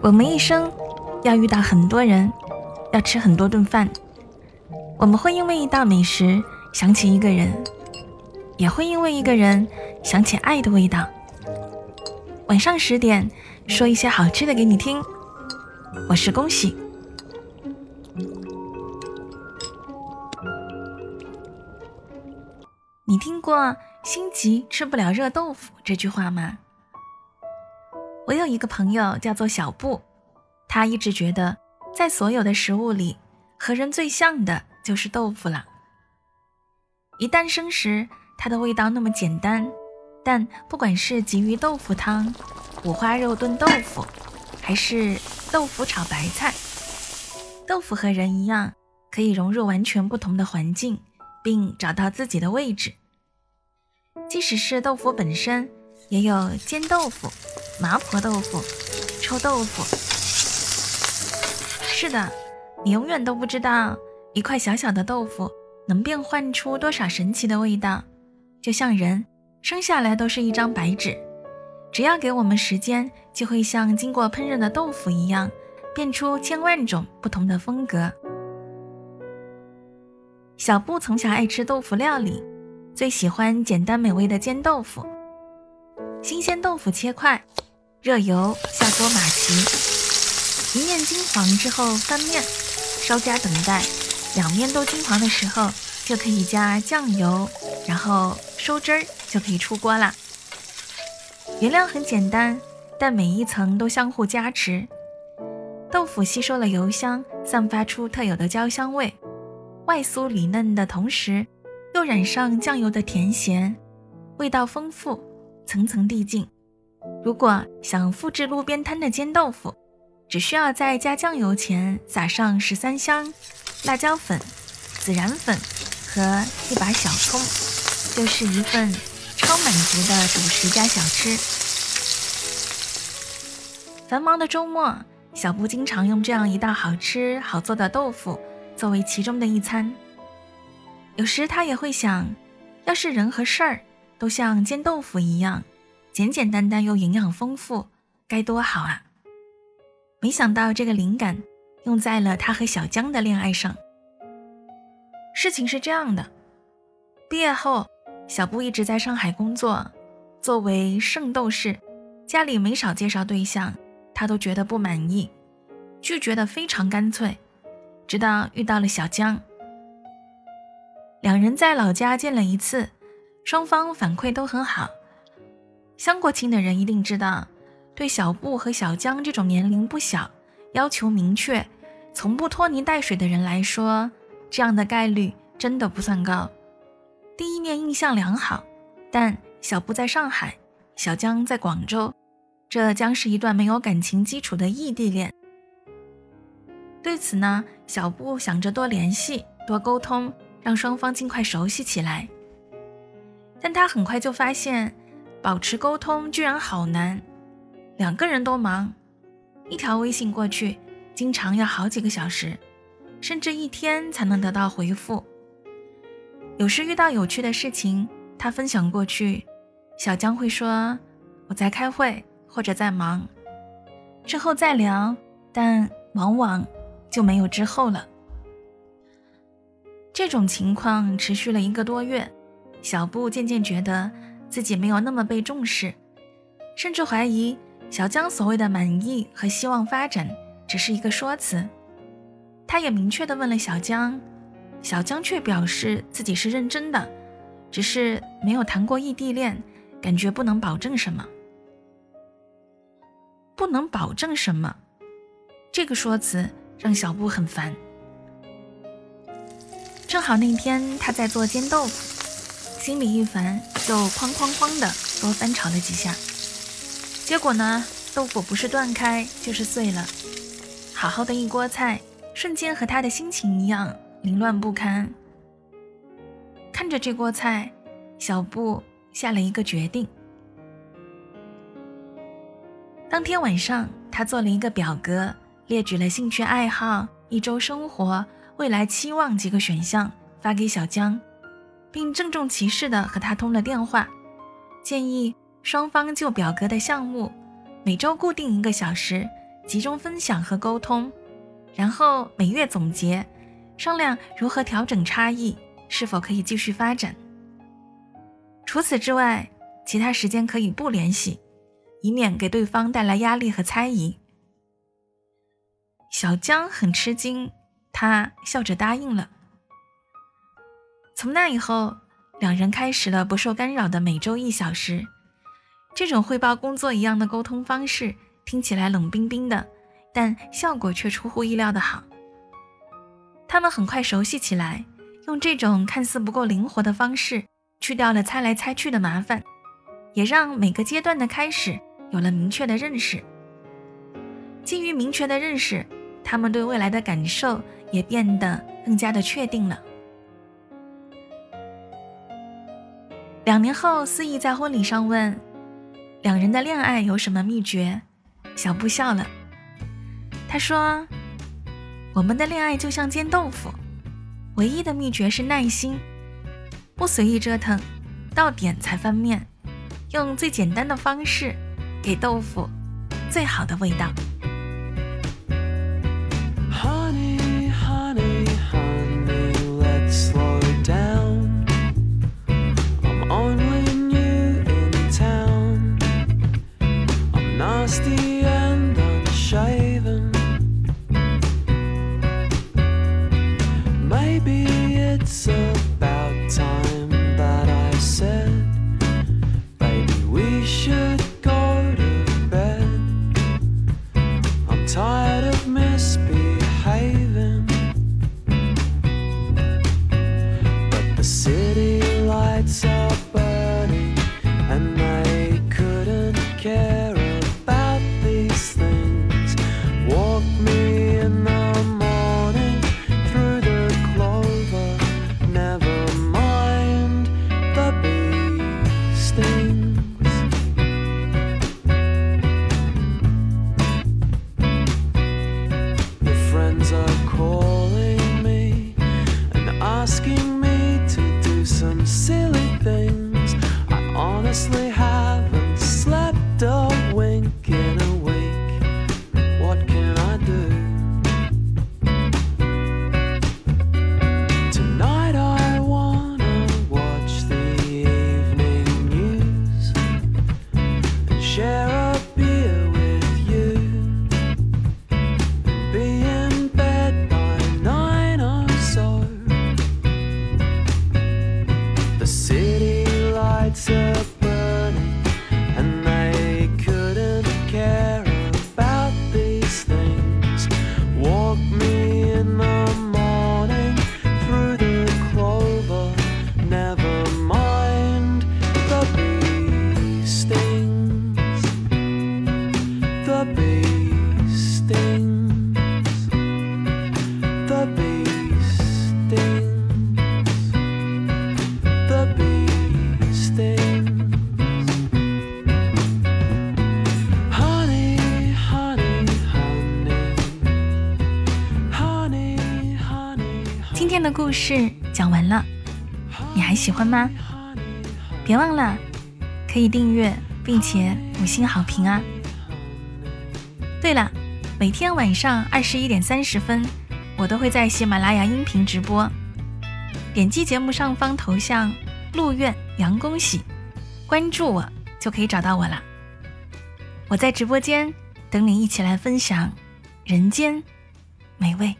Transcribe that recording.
我们一生要遇到很多人，要吃很多顿饭。我们会因为一道美食想起一个人，也会因为一个人想起爱的味道。晚上十点，说一些好吃的给你听。我是恭喜。你听过“心急吃不了热豆腐”这句话吗？我有一个朋友叫做小布，他一直觉得在所有的食物里，和人最像的就是豆腐了。一诞生时，它的味道那么简单，但不管是鲫鱼豆腐汤、五花肉炖豆腐，还是豆腐炒白菜，豆腐和人一样，可以融入完全不同的环境。并找到自己的位置。即使是豆腐本身，也有煎豆腐、麻婆豆腐、臭豆腐。是的，你永远都不知道一块小小的豆腐能变换出多少神奇的味道。就像人生下来都是一张白纸，只要给我们时间，就会像经过烹饪的豆腐一样，变出千万种不同的风格。小布从小爱吃豆腐料理，最喜欢简单美味的煎豆腐。新鲜豆腐切块，热油下锅码齐，一面金黄之后翻面，稍加等待，两面都金黄的时候，就可以加酱油，然后收汁儿就可以出锅啦。原料很简单，但每一层都相互加持，豆腐吸收了油香，散发出特有的焦香味。外酥里嫩的同时，又染上酱油的甜咸，味道丰富，层层递进。如果想复制路边摊的煎豆腐，只需要在加酱油前撒上十三香、辣椒粉、孜然粉和一把小葱，就是一份超满足的主食加小吃。繁忙的周末，小布经常用这样一道好吃好做的豆腐。作为其中的一餐，有时他也会想，要是人和事儿都像煎豆腐一样，简简单单又营养丰富，该多好啊！没想到这个灵感用在了他和小江的恋爱上。事情是这样的，毕业后，小布一直在上海工作，作为圣斗士，家里没少介绍对象，他都觉得不满意，拒绝的非常干脆。直到遇到了小江，两人在老家见了一次，双方反馈都很好。相过亲的人一定知道，对小布和小江这种年龄不小、要求明确、从不拖泥带水的人来说，这样的概率真的不算高。第一面印象良好，但小布在上海，小江在广州，这将是一段没有感情基础的异地恋。对此呢，小布想着多联系、多沟通，让双方尽快熟悉起来。但他很快就发现，保持沟通居然好难。两个人都忙，一条微信过去，经常要好几个小时，甚至一天才能得到回复。有时遇到有趣的事情，他分享过去，小江会说：“我在开会，或者在忙，之后再聊。”但往往。就没有之后了。这种情况持续了一个多月，小布渐渐觉得自己没有那么被重视，甚至怀疑小江所谓的满意和希望发展只是一个说辞。他也明确的问了小江，小江却表示自己是认真的，只是没有谈过异地恋，感觉不能保证什么。不能保证什么，这个说辞。让小布很烦。正好那天他在做煎豆腐，心里一烦，就哐哐哐的多翻炒了几下。结果呢，豆腐不是断开就是碎了。好好的一锅菜，瞬间和他的心情一样凌乱不堪。看着这锅菜，小布下了一个决定。当天晚上，他做了一个表格。列举了兴趣爱好、一周生活、未来期望几个选项，发给小江，并郑重其事地和他通了电话，建议双方就表格的项目，每周固定一个小时，集中分享和沟通，然后每月总结，商量如何调整差异，是否可以继续发展。除此之外，其他时间可以不联系，以免给对方带来压力和猜疑。小江很吃惊，他笑着答应了。从那以后，两人开始了不受干扰的每周一小时。这种汇报工作一样的沟通方式听起来冷冰冰的，但效果却出乎意料的好。他们很快熟悉起来，用这种看似不够灵活的方式，去掉了猜来猜去的麻烦，也让每个阶段的开始有了明确的认识。基于明确的认识，他们对未来的感受也变得更加的确定了。两年后，司仪在婚礼上问。两人的恋爱有什么秘诀？小布笑了，他说：“我们的恋爱就像煎豆腐，唯一的秘诀是耐心，不随意折腾，到点才翻面，用最简单的方式给豆腐最好的味道。” restless. 今天的故事讲完了，你还喜欢吗？别忘了可以订阅并且五星好评啊！对了，每天晚上二十一点三十分，我都会在喜马拉雅音频直播。点击节目上方头像“陆苑杨恭喜”，关注我就可以找到我了。我在直播间等你一起来分享人间美味。